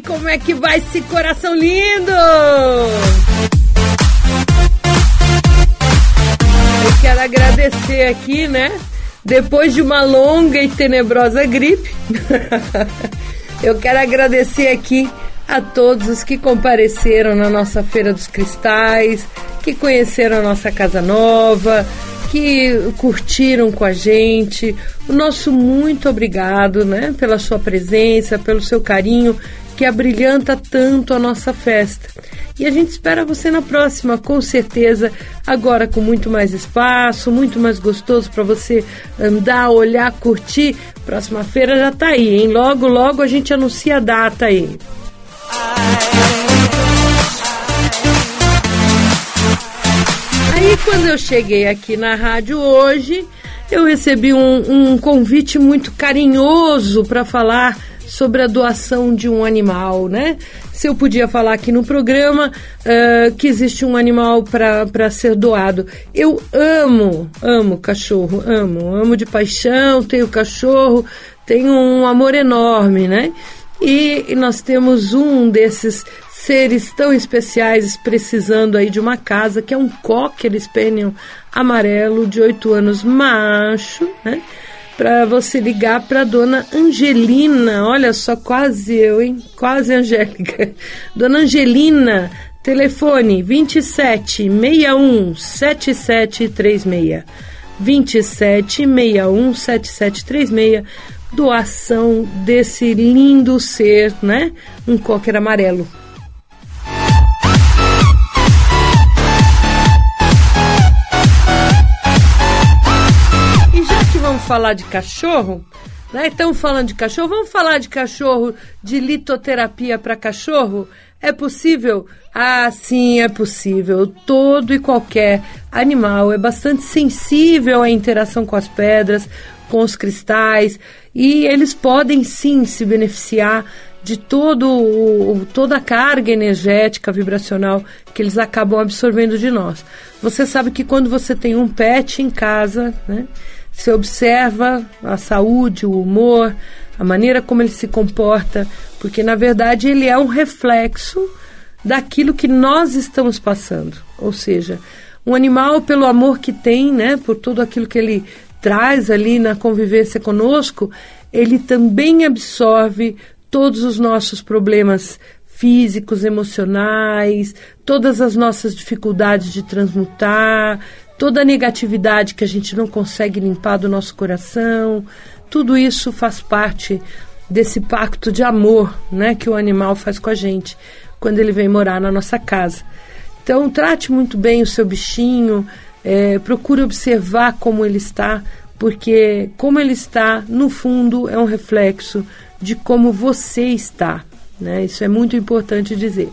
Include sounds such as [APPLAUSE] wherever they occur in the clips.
Como é que vai esse coração lindo? Eu quero agradecer aqui, né? Depois de uma longa e tenebrosa gripe, [LAUGHS] eu quero agradecer aqui a todos os que compareceram na nossa Feira dos Cristais, que conheceram a nossa casa nova, que curtiram com a gente. O nosso muito obrigado, né, pela sua presença, pelo seu carinho que abrilhanta tanto a nossa festa. E a gente espera você na próxima, com certeza, agora com muito mais espaço, muito mais gostoso para você andar, olhar, curtir. Próxima feira já tá aí, hein? Logo, logo a gente anuncia a data aí. Aí quando eu cheguei aqui na rádio hoje, eu recebi um, um convite muito carinhoso para falar sobre a doação de um animal, né? Se eu podia falar aqui no programa uh, que existe um animal para ser doado. Eu amo, amo cachorro, amo, amo de paixão, tenho cachorro, tenho um amor enorme, né? E nós temos um desses seres tão especiais precisando aí de uma casa, que é um Cocker Spaniel amarelo de 8 anos, macho, né? Para você ligar para dona Angelina, olha só, quase eu, hein? Quase Angélica. [LAUGHS] Dona Angelina, telefone 27 61 7736. 27 61 7736 doação desse lindo ser, né? Um cocker amarelo. Falar de cachorro, né? Estamos falando de cachorro, vamos falar de cachorro, de litoterapia para cachorro? É possível? Ah, sim, é possível. Todo e qualquer animal é bastante sensível à interação com as pedras, com os cristais, e eles podem sim se beneficiar de todo o, toda a carga energética, vibracional que eles acabam absorvendo de nós. Você sabe que quando você tem um pet em casa, né? Você observa a saúde, o humor, a maneira como ele se comporta, porque na verdade ele é um reflexo daquilo que nós estamos passando. Ou seja, um animal, pelo amor que tem, né, por tudo aquilo que ele traz ali na convivência conosco, ele também absorve todos os nossos problemas físicos, emocionais, todas as nossas dificuldades de transmutar, toda a negatividade que a gente não consegue limpar do nosso coração, tudo isso faz parte desse pacto de amor, né, que o animal faz com a gente quando ele vem morar na nossa casa. Então trate muito bem o seu bichinho, é, procure observar como ele está, porque como ele está, no fundo, é um reflexo de como você está. Né? Isso é muito importante dizer.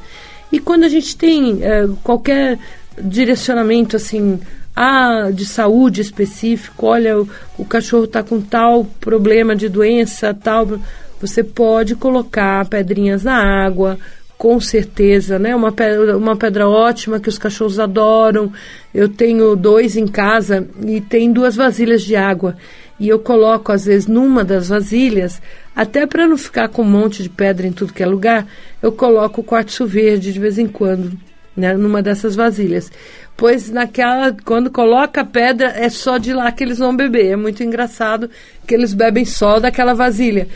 E quando a gente tem é, qualquer direcionamento assim ah, de saúde específico, olha, o, o cachorro está com tal problema de doença, tal. Você pode colocar pedrinhas na água, com certeza, né? Uma pedra, uma pedra ótima que os cachorros adoram. Eu tenho dois em casa e tem duas vasilhas de água. E eu coloco, às vezes, numa das vasilhas, até para não ficar com um monte de pedra em tudo que é lugar, eu coloco o quartzo verde de vez em quando, né? Numa dessas vasilhas pois naquela quando coloca a pedra é só de lá que eles vão beber. É muito engraçado que eles bebem só daquela vasilha.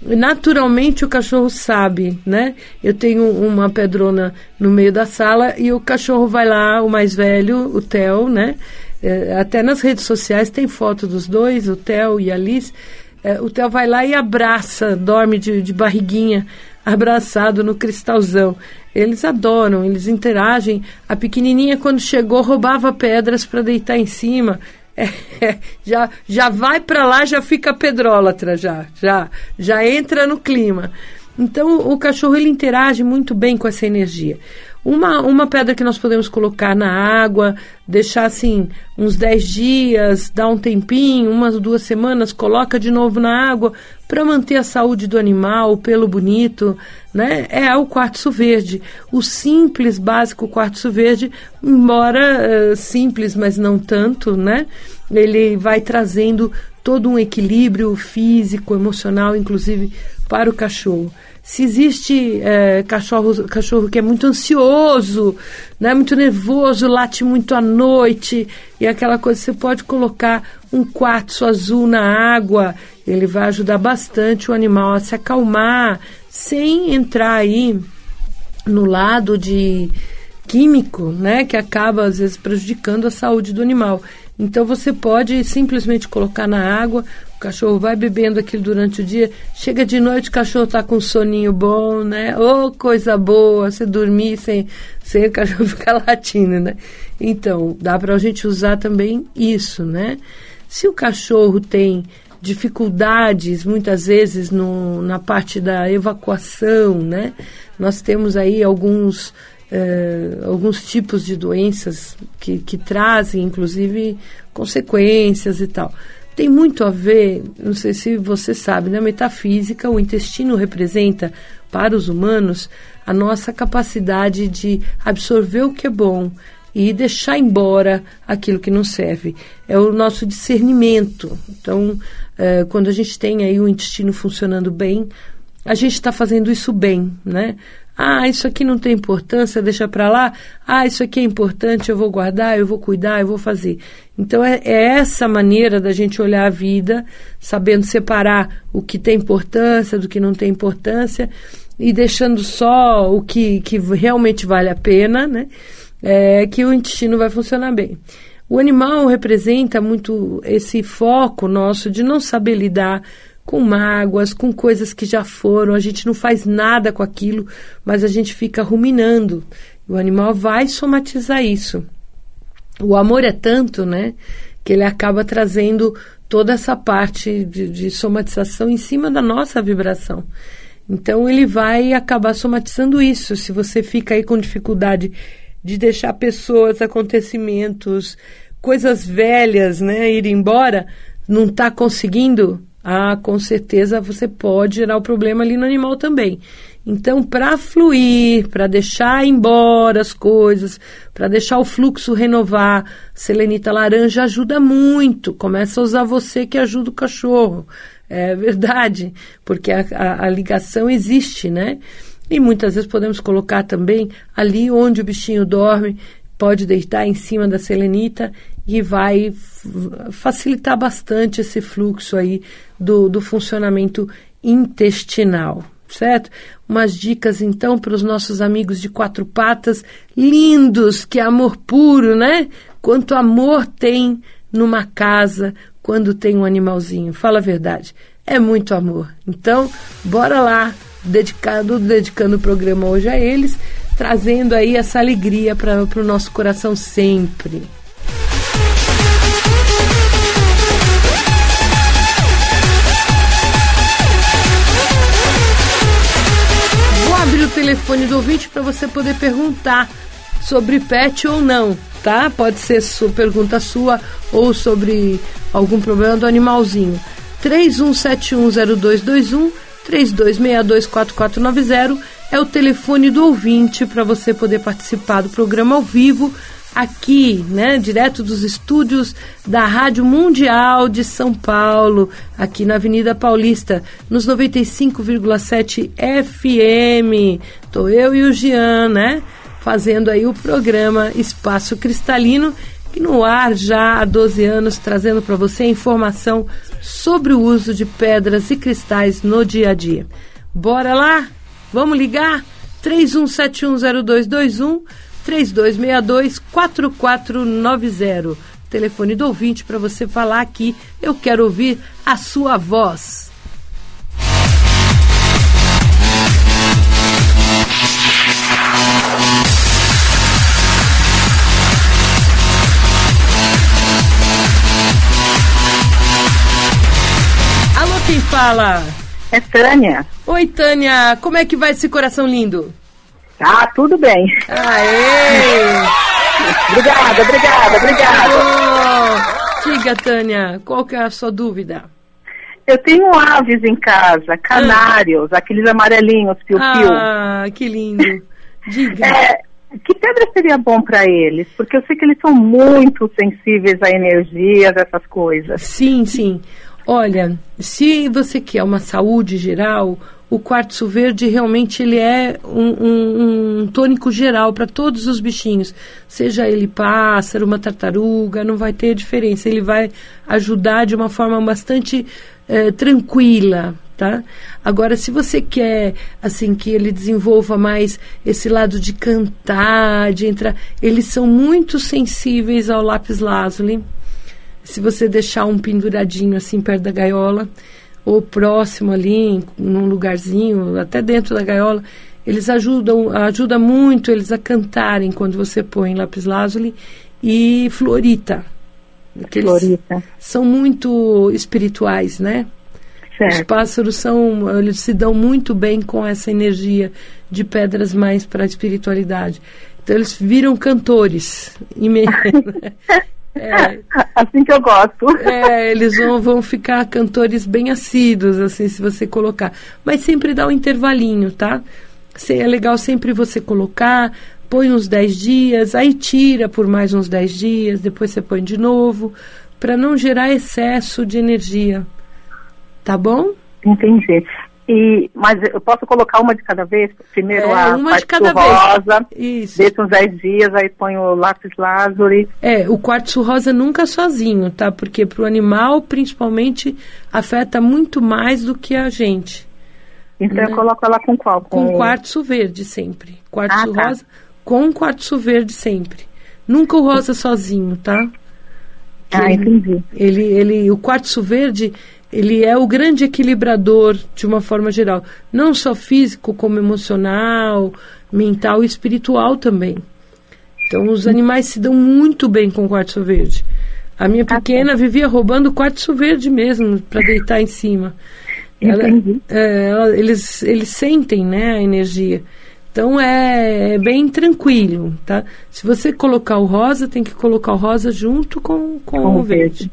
Naturalmente o cachorro sabe, né? Eu tenho uma pedrona no meio da sala e o cachorro vai lá, o mais velho, o Theo, né? É, até nas redes sociais tem foto dos dois, o Theo e a Alice. É, o Theo vai lá e abraça, dorme de, de barriguinha abraçado no cristalzão. Eles adoram, eles interagem. A pequenininha, quando chegou, roubava pedras para deitar em cima. [LAUGHS] É, já, já vai para lá, já fica pedrólatra, já, já, já entra no clima. Então, o cachorro ele interage muito bem com essa energia. Uma, uma pedra que nós podemos colocar na água, deixar assim uns 10 dias, dar um tempinho, umas duas semanas, coloca de novo na água para manter a saúde do animal, o pelo bonito, né? É o quartzo verde. O simples, básico quartzo verde, embora uh, simples, mas não tanto, né? Ele vai trazendo todo um equilíbrio físico, emocional, inclusive para o cachorro se existe é, cachorro, cachorro que é muito ansioso, né, muito nervoso, late muito à noite e aquela coisa, você pode colocar um quartzo azul na água, ele vai ajudar bastante o animal a se acalmar, sem entrar aí no lado de químico, né, que acaba às vezes prejudicando a saúde do animal. Então você pode simplesmente colocar na água, o cachorro vai bebendo aquilo durante o dia, chega de noite, o cachorro está com um soninho bom, né? Ô, oh, coisa boa, você dormir sem, sem o cachorro [LAUGHS] ficar latindo, né? Então, dá para a gente usar também isso, né? Se o cachorro tem dificuldades, muitas vezes, no, na parte da evacuação, né? Nós temos aí alguns é, alguns tipos de doenças que, que trazem, inclusive, consequências e tal. Tem muito a ver, não sei se você sabe, na metafísica, o intestino representa para os humanos a nossa capacidade de absorver o que é bom e deixar embora aquilo que não serve. É o nosso discernimento. Então, é, quando a gente tem aí o intestino funcionando bem, a gente está fazendo isso bem, né? Ah, isso aqui não tem importância, deixa para lá. Ah, isso aqui é importante, eu vou guardar, eu vou cuidar, eu vou fazer. Então é, é, essa maneira da gente olhar a vida, sabendo separar o que tem importância do que não tem importância e deixando só o que, que realmente vale a pena, né? É, que o intestino vai funcionar bem. O animal representa muito esse foco nosso de não saber lidar com mágoas, com coisas que já foram, a gente não faz nada com aquilo, mas a gente fica ruminando. O animal vai somatizar isso. O amor é tanto, né, que ele acaba trazendo toda essa parte de, de somatização em cima da nossa vibração. Então ele vai acabar somatizando isso. Se você fica aí com dificuldade de deixar pessoas, acontecimentos, coisas velhas, né, ir embora, não está conseguindo, ah, com certeza você pode gerar o problema ali no animal também. Então, para fluir, para deixar embora as coisas, para deixar o fluxo renovar, selenita laranja ajuda muito. Começa a usar você que ajuda o cachorro. É verdade, porque a, a, a ligação existe, né? E muitas vezes podemos colocar também ali onde o bichinho dorme, pode deitar em cima da selenita e vai facilitar bastante esse fluxo aí do, do funcionamento intestinal, certo? Umas dicas então para os nossos amigos de quatro patas, lindos, que amor puro, né? Quanto amor tem numa casa quando tem um animalzinho, fala a verdade. É muito amor. Então, bora lá, dedicado, dedicando o programa hoje a eles, trazendo aí essa alegria para o nosso coração sempre. Telefone do ouvinte para você poder perguntar sobre pet ou não, tá? Pode ser sua pergunta sua ou sobre algum problema do animalzinho. 31710221 32624490 é o telefone do ouvinte para você poder participar do programa ao vivo aqui, né, direto dos estúdios da Rádio Mundial de São Paulo, aqui na Avenida Paulista, nos 95,7 FM. Tô eu e o Gian, né, fazendo aí o programa Espaço Cristalino, que no ar já há 12 anos, trazendo para você informação sobre o uso de pedras e cristais no dia a dia. Bora lá? Vamos ligar? 31710221 3262-4490. Telefone do ouvinte para você falar aqui. Eu quero ouvir a sua voz. Alô, quem fala? É Tânia. Oi, Tânia. Como é que vai esse coração lindo? Ah, tudo bem. Aê! Obrigada, obrigada, obrigada. Oh, diga, Tânia, qual que é a sua dúvida? Eu tenho aves em casa, canários, aqueles amarelinhos, piu-piu. Ah, que lindo. Diga. É, que pedra seria bom para eles? Porque eu sei que eles são muito sensíveis a energias, essas coisas. Sim, sim. Olha, se você quer uma saúde geral, o quartzo verde realmente ele é um, um, um tônico geral para todos os bichinhos. Seja ele pássaro, uma tartaruga, não vai ter diferença. Ele vai ajudar de uma forma bastante eh, tranquila, tá? Agora, se você quer, assim, que ele desenvolva mais esse lado de cantar, de entrar, eles são muito sensíveis ao lápis lazuli. Se você deixar um penduradinho assim perto da gaiola, ou próximo ali, num lugarzinho, até dentro da gaiola, eles ajudam, ajuda muito eles a cantarem quando você põe lápis lazuli e florita. Florita. são muito espirituais, né? Os Certo. pássaros são, eles se dão muito bem com essa energia de pedras mais para a espiritualidade. Então eles viram cantores. [LAUGHS] ime- [LAUGHS] é, Assim que eu gosto. é, eles vão, vão ficar cantores bem assíduos, assim, se você colocar. Mas sempre dá um intervalinho, tá? É legal sempre você colocar, põe uns 10 dias, aí tira por mais uns 10 dias, depois você põe de novo, para não gerar excesso de energia. Tá bom? Entendi. E, mas eu posso colocar uma de cada vez? Primeiro É, a uma de parte rosa, Isso. deixo uns 10 dias, aí ponho o lápis lazuli. É, o quartzo rosa nunca sozinho, tá? Porque para o animal, principalmente, afeta muito mais do que a gente. Então eu coloco ela com qual? Né? Com quartzo verde sempre. Quartzo Ah, tá. rosa com quartzo verde sempre. Nunca o rosa sozinho, tá? Que Ah, ele- entendi. Ele, ele, o quartzo verde, ele é o grande equilibrador de uma forma geral, não só físico, como emocional, mental e espiritual também. Então, os animais se dão muito bem com quartzo verde. A minha pequena vivia roubando quartzo verde mesmo para deitar em cima. Ela- é, ela- eles, eles sentem né, a energia. Então é, é bem tranquilo, tá? Se você colocar o rosa, tem que colocar o rosa junto com, com, Com o o verde. verde.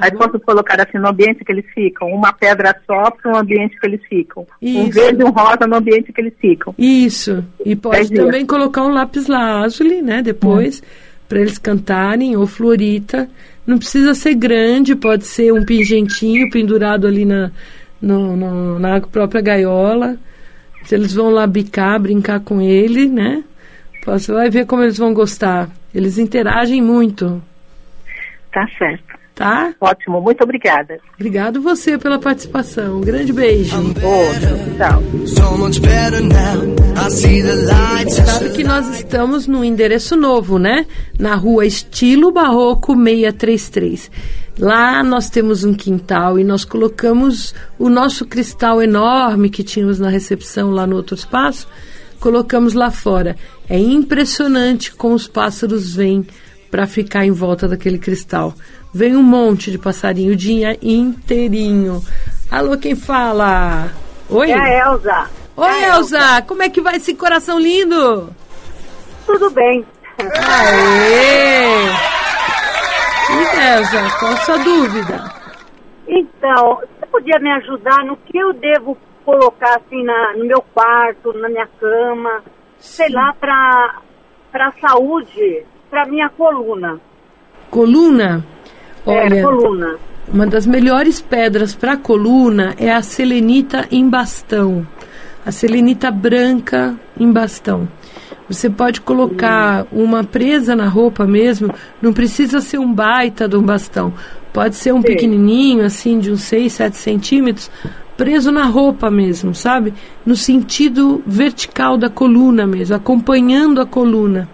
Aí posso colocar assim no ambiente que eles ficam, uma pedra só para o ambiente que eles ficam. Um Isso. verde e um rosa no ambiente que eles ficam. Isso. E pode Dez dias. também colocar um lápis lazuli, né? Depois, para eles cantarem, ou florita. Não precisa ser grande, pode ser um pingentinho pendurado ali na, no- no- na própria gaiola. Se eles vão lá bicar, brincar com ele, né? Você vai ver como eles vão gostar. Eles interagem muito, Tá certo. Tá? Ótimo, muito obrigada. Obrigado você pela participação. Um grande beijo. Outro, tchau. So much better now. I see the lights. Sabe que nós estamos no endereço novo, né? Na rua Estilo Barroco 633. Lá nós temos um quintal e nós colocamos o nosso cristal enorme que tínhamos na recepção lá no outro espaço, colocamos lá fora. É impressionante como os pássaros vêm para ficar em volta daquele cristal. Vem um monte de passarinho o dia inteirinho. Alô, quem fala? Oi? É a Elza. Oi, Elza, como é que vai esse coração lindo? Tudo bem. Aê! E Elza, qual a sua dúvida? Então, você podia me ajudar no que eu devo colocar assim na, no meu quarto, na minha cama, sei lá, para para saúde, para minha coluna. Coluna? É, Olha, coluna. uma das melhores pedras para coluna é a selenita em bastão. A selenita branca em bastão. Você pode colocar uma presa na roupa mesmo, não precisa ser um baita de um bastão. Pode ser um Sim. pequenininho, assim, de uns 6, 7 centímetros, preso na roupa mesmo, sabe? No sentido vertical da coluna mesmo, acompanhando a coluna.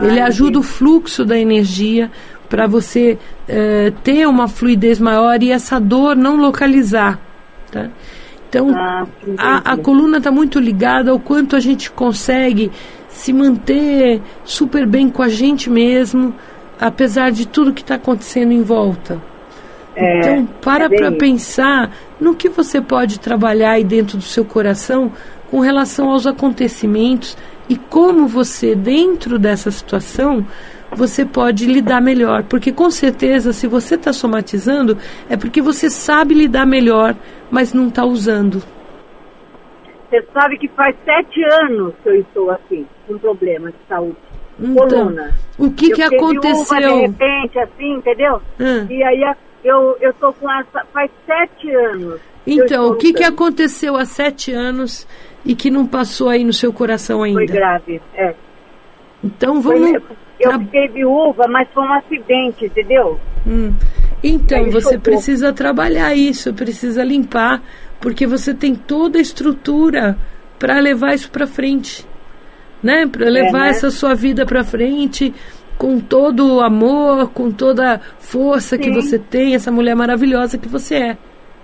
Ele ajuda o fluxo da energia para você eh, ter uma fluidez maior e essa dor não localizar. Tá? Então, Ah, a, a coluna está muito ligada ao quanto a gente consegue se manter super bem com a gente mesmo, apesar de tudo que está acontecendo em volta. É, então, para é para pensar no que você pode trabalhar aí dentro do seu coração com relação aos acontecimentos e como você, dentro dessa situação, você pode lidar melhor. Porque com certeza, se você está somatizando, é porque você sabe lidar melhor, mas não está usando. Você sabe que faz sete anos que eu estou assim, com problema de saúde. Então, coluna. o que, eu que aconteceu? Viúva, de repente, assim, entendeu? Hum. E aí eu, eu tô com essa. Faz sete anos. Então, o que, que aconteceu há sete anos e que não passou aí no seu coração ainda? Foi grave, é. Então vamos. eu tra- fiquei viúva, mas foi um acidente, entendeu? Hum. Então, você chocou. precisa trabalhar isso, precisa limpar, porque você tem toda a estrutura para levar isso para frente, né? Para levar né? essa sua vida para frente com todo o amor, com toda a força que Sim. você tem, essa mulher maravilhosa que você é,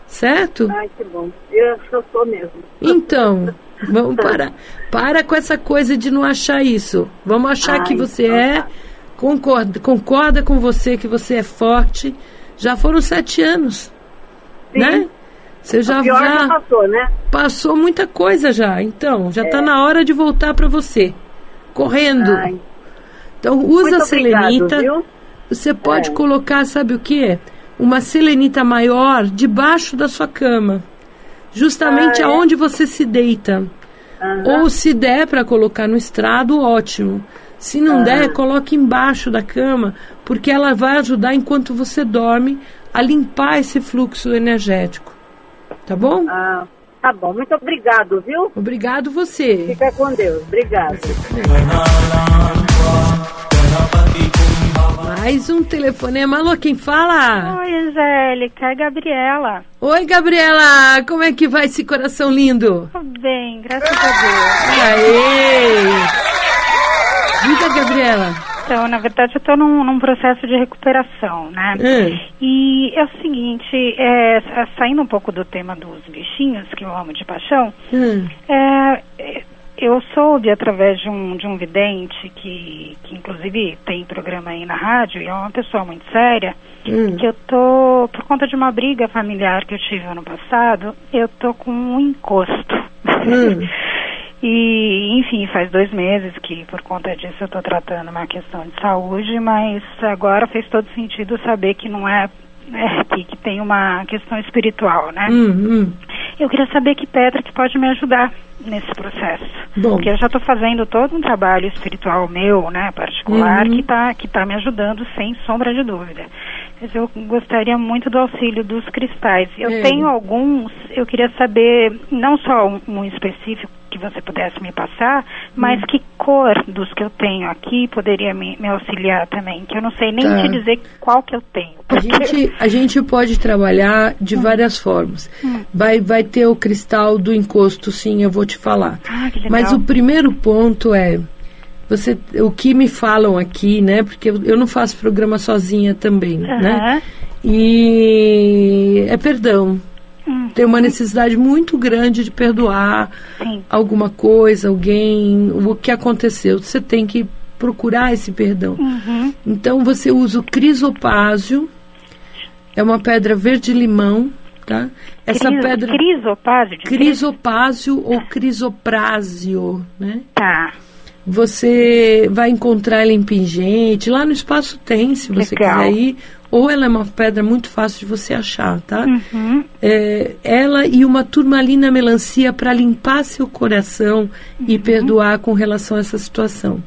certo? Ai, que bom. Eu, eu sou mesmo. Então, [LAUGHS] vamos parar. Para com essa coisa de não achar isso. Vamos achar Ah, que você então é, tá. concorda, concorda com você que você é forte. Já foram sete anos, Sim. né? Você já, O pior já já passou, né? passou muita coisa já. Então, já está É. na hora de voltar para você. Correndo. Ai, Então, usa muito a selenita. obrigado? Você pode É. colocar, sabe o que? Uma selenita maior debaixo da sua cama. Justamente Ah, é? aonde você se deita. Aham. Ou se der para colocar no estrado, ótimo. Se não Ah. der, coloque embaixo da cama, porque ela vai ajudar enquanto você dorme a limpar esse fluxo energético. Tá bom? Ah, tá bom. Muito obrigado, viu? Obrigado você. Fica com Deus. Obrigado. Mais um telefonema. Alô, quem fala? Oi, Angélica, é Gabriela. Oi, Gabriela. Como é que vai esse coração lindo? Bem, graças a Deus. Aê! Diga, Gabriela. Então, na verdade, eu estou num, num processo de recuperação, né? Hum. E é o seguinte, é, sa- saindo um pouco do tema dos bichinhos, que eu amo de paixão, Hum. é, é, eu soube através de um, de um vidente que, que inclusive tem programa aí na rádio, e é uma pessoa muito séria, Hum. que eu tô, por conta de uma briga familiar que eu tive ano passado, eu tô com um encosto. Hum. [LAUGHS] E, enfim, faz dois meses que por conta disso eu estou tratando uma questão de saúde, mas agora fez todo sentido saber que não é, é que, que tem uma questão espiritual, né? Hum, hum. Eu queria saber que pedra que pode me ajudar nesse processo. Bom. Porque eu já estou fazendo todo um trabalho espiritual meu, né, particular, Uhum. que está que tá me ajudando sem sombra de dúvida. Mas eu gostaria muito do auxílio dos cristais. Eu É. tenho alguns, eu queria saber, não só um, um específico que você pudesse me passar, mas Hum. que cor dos que eu tenho aqui poderia me, me auxiliar também, que eu não sei nem Tá. te dizer qual que eu tenho. A gente, a gente pode trabalhar de várias formas. Vai, vai ter o cristal do encosto, sim, eu vou te falar. Ah. Mas o primeiro ponto é você, o que me falam aqui, né? Porque eu, eu não faço programa sozinha também, né? Aham. E é perdão. Uhum. Tem uma necessidade muito grande de perdoar Sim. alguma coisa, alguém, o que aconteceu. Você tem que procurar esse perdão. Uhum. Então você usa o crisopásio, é uma pedra verde limão, tá? Essa Cris- pedra Crisopásio crisopásio ou crisoprásio, né? Tá. Você vai encontrar ela em pingente, lá no espaço tem, se você Legal. quiser ir, ou ela é uma pedra muito fácil de você achar, tá? Uhum. É, ela e uma turmalina melancia para limpar seu coração e perdoar com relação a essa situação. Uhum.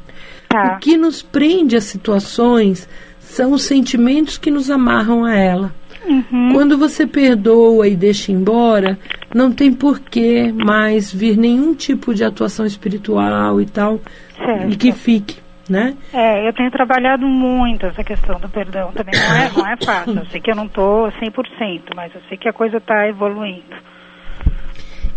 Tá. O que nos prende às situações são os sentimentos que nos amarram a ela. Uhum. Quando você perdoa e deixa embora, não tem por que mais vir nenhum tipo de atuação espiritual e tal, Certo. e que fique, né? É, eu tenho trabalhado muito essa questão do perdão também. Não é, não é fácil. Eu sei que eu não estou 100%, mas eu sei que a coisa está evoluindo.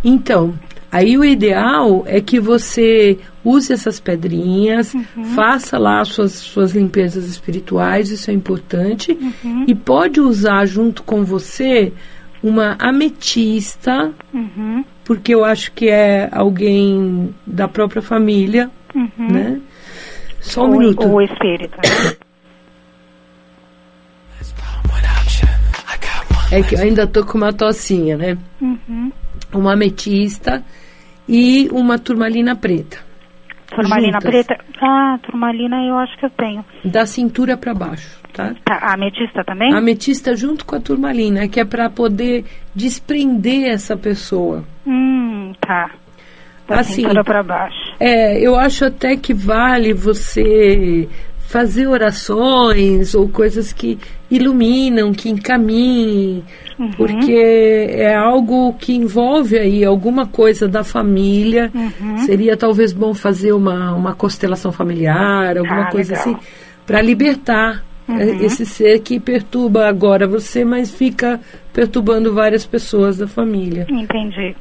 Então, aí o ideal é que você use essas pedrinhas, faça lá suas, suas limpezas espirituais, isso é importante, e pode usar junto com você uma ametista, Uhum. porque eu acho que é alguém da própria família, né? Só um o, minuto. o espírito. É que eu ainda tô com uma tocinha, né? Uhum. Uma ametista e uma turmalina preta. Turmalina Juntas. preta. Ah, turmalina eu acho que eu tenho. Da cintura para baixo, tá? Tá, a ametista também? A ametista junto com a turmalina, que é para poder desprender essa pessoa. Hum, tá. Da Assim, cintura pra baixo. É, eu acho até que vale você fazer orações ou coisas que iluminam, que encaminhem, Uhum. porque é algo que envolve aí alguma coisa da família. Uhum. Seria talvez bom fazer uma, uma constelação familiar, alguma Ah, coisa legal. assim, para libertar Uhum. é, esse ser que perturba agora você, mas fica perturbando várias pessoas da família. Entendi.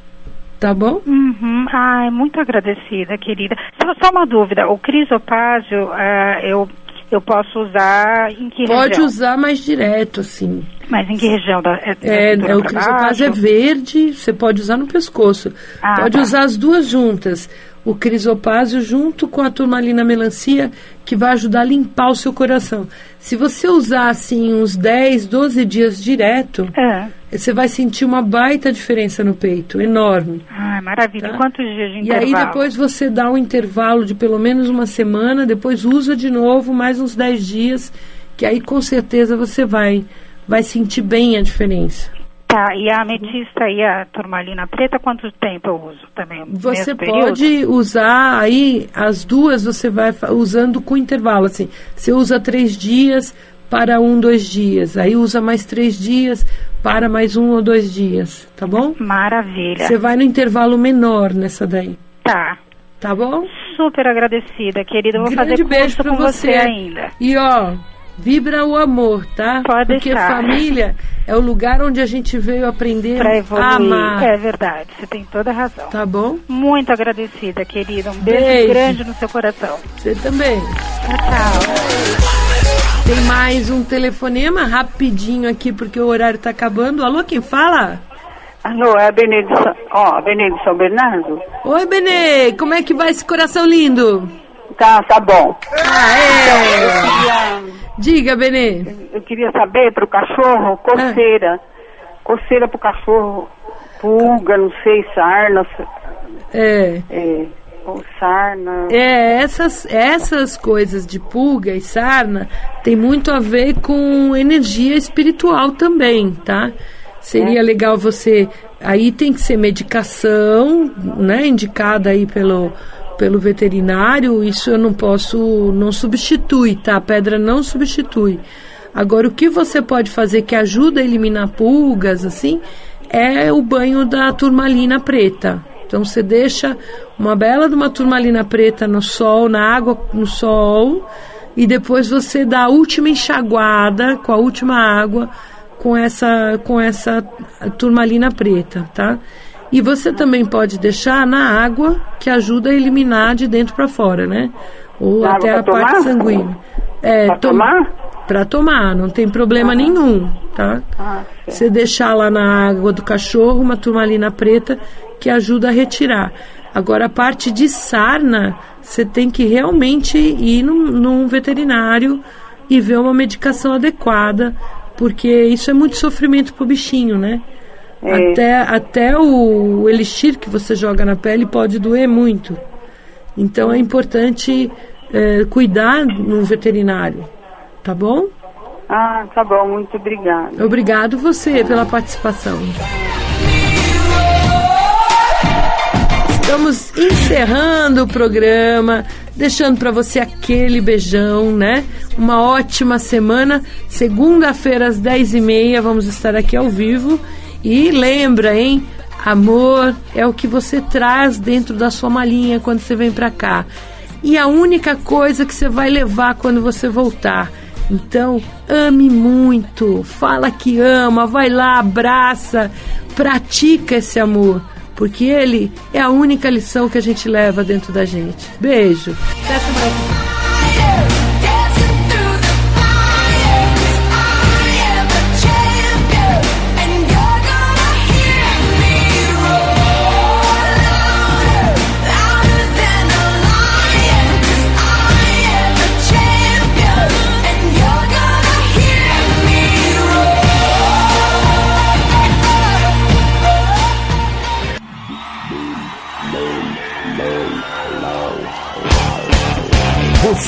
Tá bom? Uhum. Ai, muito agradecida, querida. Só, só uma dúvida, o crisopásio, ah, eu, eu posso usar em que Pode região? usar mais direto, assim. Mas em que região da, é, É, é, o crisopásio é verde, você pode usar no pescoço. Ah, pode tá. usar as duas juntas. O crisopásio junto com a turmalina melancia, que vai ajudar a limpar o seu coração. Se você usar assim uns 10, 12 dias direto, É. você vai sentir uma baita diferença no peito, enorme. Ai, maravilha. Tá. Quantos dias de E intervalo? aí depois você dá um intervalo de pelo menos uma semana, depois usa de novo mais uns 10 dias, que aí com certeza você vai vai sentir bem a diferença. Tá, e a ametista e a turmalina preta, quanto tempo eu uso também? Você Mesmo período? pode usar aí as duas, você vai usando com intervalo, assim. Você usa três dias para um, dois dias. Aí usa mais três dias para mais um ou dois dias, tá bom? Maravilha. Você vai no intervalo menor nessa daí, Tá. tá bom? Super agradecida, querida. Eu vou Grande fazer beijo curso com você. você ainda. E ó, vibra o amor, tá? Pode Porque deixar. família é o lugar onde a gente veio aprender Pra a evoluir. amar, É verdade, você tem toda a razão. tá bom? Muito agradecida, querida. Um beijo, Beijo. grande no seu coração. Você também. Tchau. Tem mais um telefonema rapidinho aqui porque o horário tá acabando. Alô, quem fala? Alô, é a São, ó, a Benê de São Bernardo? Oi, Benê, como é que vai esse coração lindo? Tá, tá bom. Ah, é. Eu queria, Diga, Benê. eu queria saber pro cachorro, coceira. Coceira pro cachorro, pulga, não sei, sarna, É. é, ou sarna. É, essas, essas coisas de pulga e sarna tem muito a ver com energia espiritual também, tá? Seria legal você. Aí tem que ser medicação, né? Indicada aí pelo, pelo veterinário. Isso eu não posso. Não substitui, tá? A pedra não substitui. Agora, o que você pode fazer que ajuda a eliminar pulgas, assim, é o banho da turmalina preta. Então você deixa uma bela de uma turmalina preta no sol, na água no sol, e depois você dá a última enxaguada com a última água com essa com essa turmalina preta, tá? E você também pode deixar na água que ajuda a eliminar de dentro para fora, né? Ou Na até a parte tomar? sanguínea. É, Pra tom- tomar? Pra tomar, não tem problema nenhum, tá? Ah. Você deixar lá na água do cachorro uma turmalina preta que ajuda a retirar. Agora, a parte de sarna, você tem que realmente ir num, num veterinário e ver uma medicação adequada, porque isso é muito sofrimento pro bichinho, né? É. Até, até o, elixir que você joga na pele pode doer muito. Então é importante eh, cuidar no veterinário, tá bom? Ah, tá bom, muito obrigada. Obrigado você pela participação. Estamos encerrando o programa, deixando para você aquele beijão, né? Uma ótima semana. Segunda-feira às 10h30 vamos estar aqui ao vivo. E lembra, hein? Amor é o que você traz dentro da sua malinha quando você vem para cá. E a única coisa que você vai levar quando você voltar. Então, ame muito, fala que ama, vai lá, abraça, pratica esse amor, porque ele é a única lição que a gente leva dentro da gente. Beijo. Até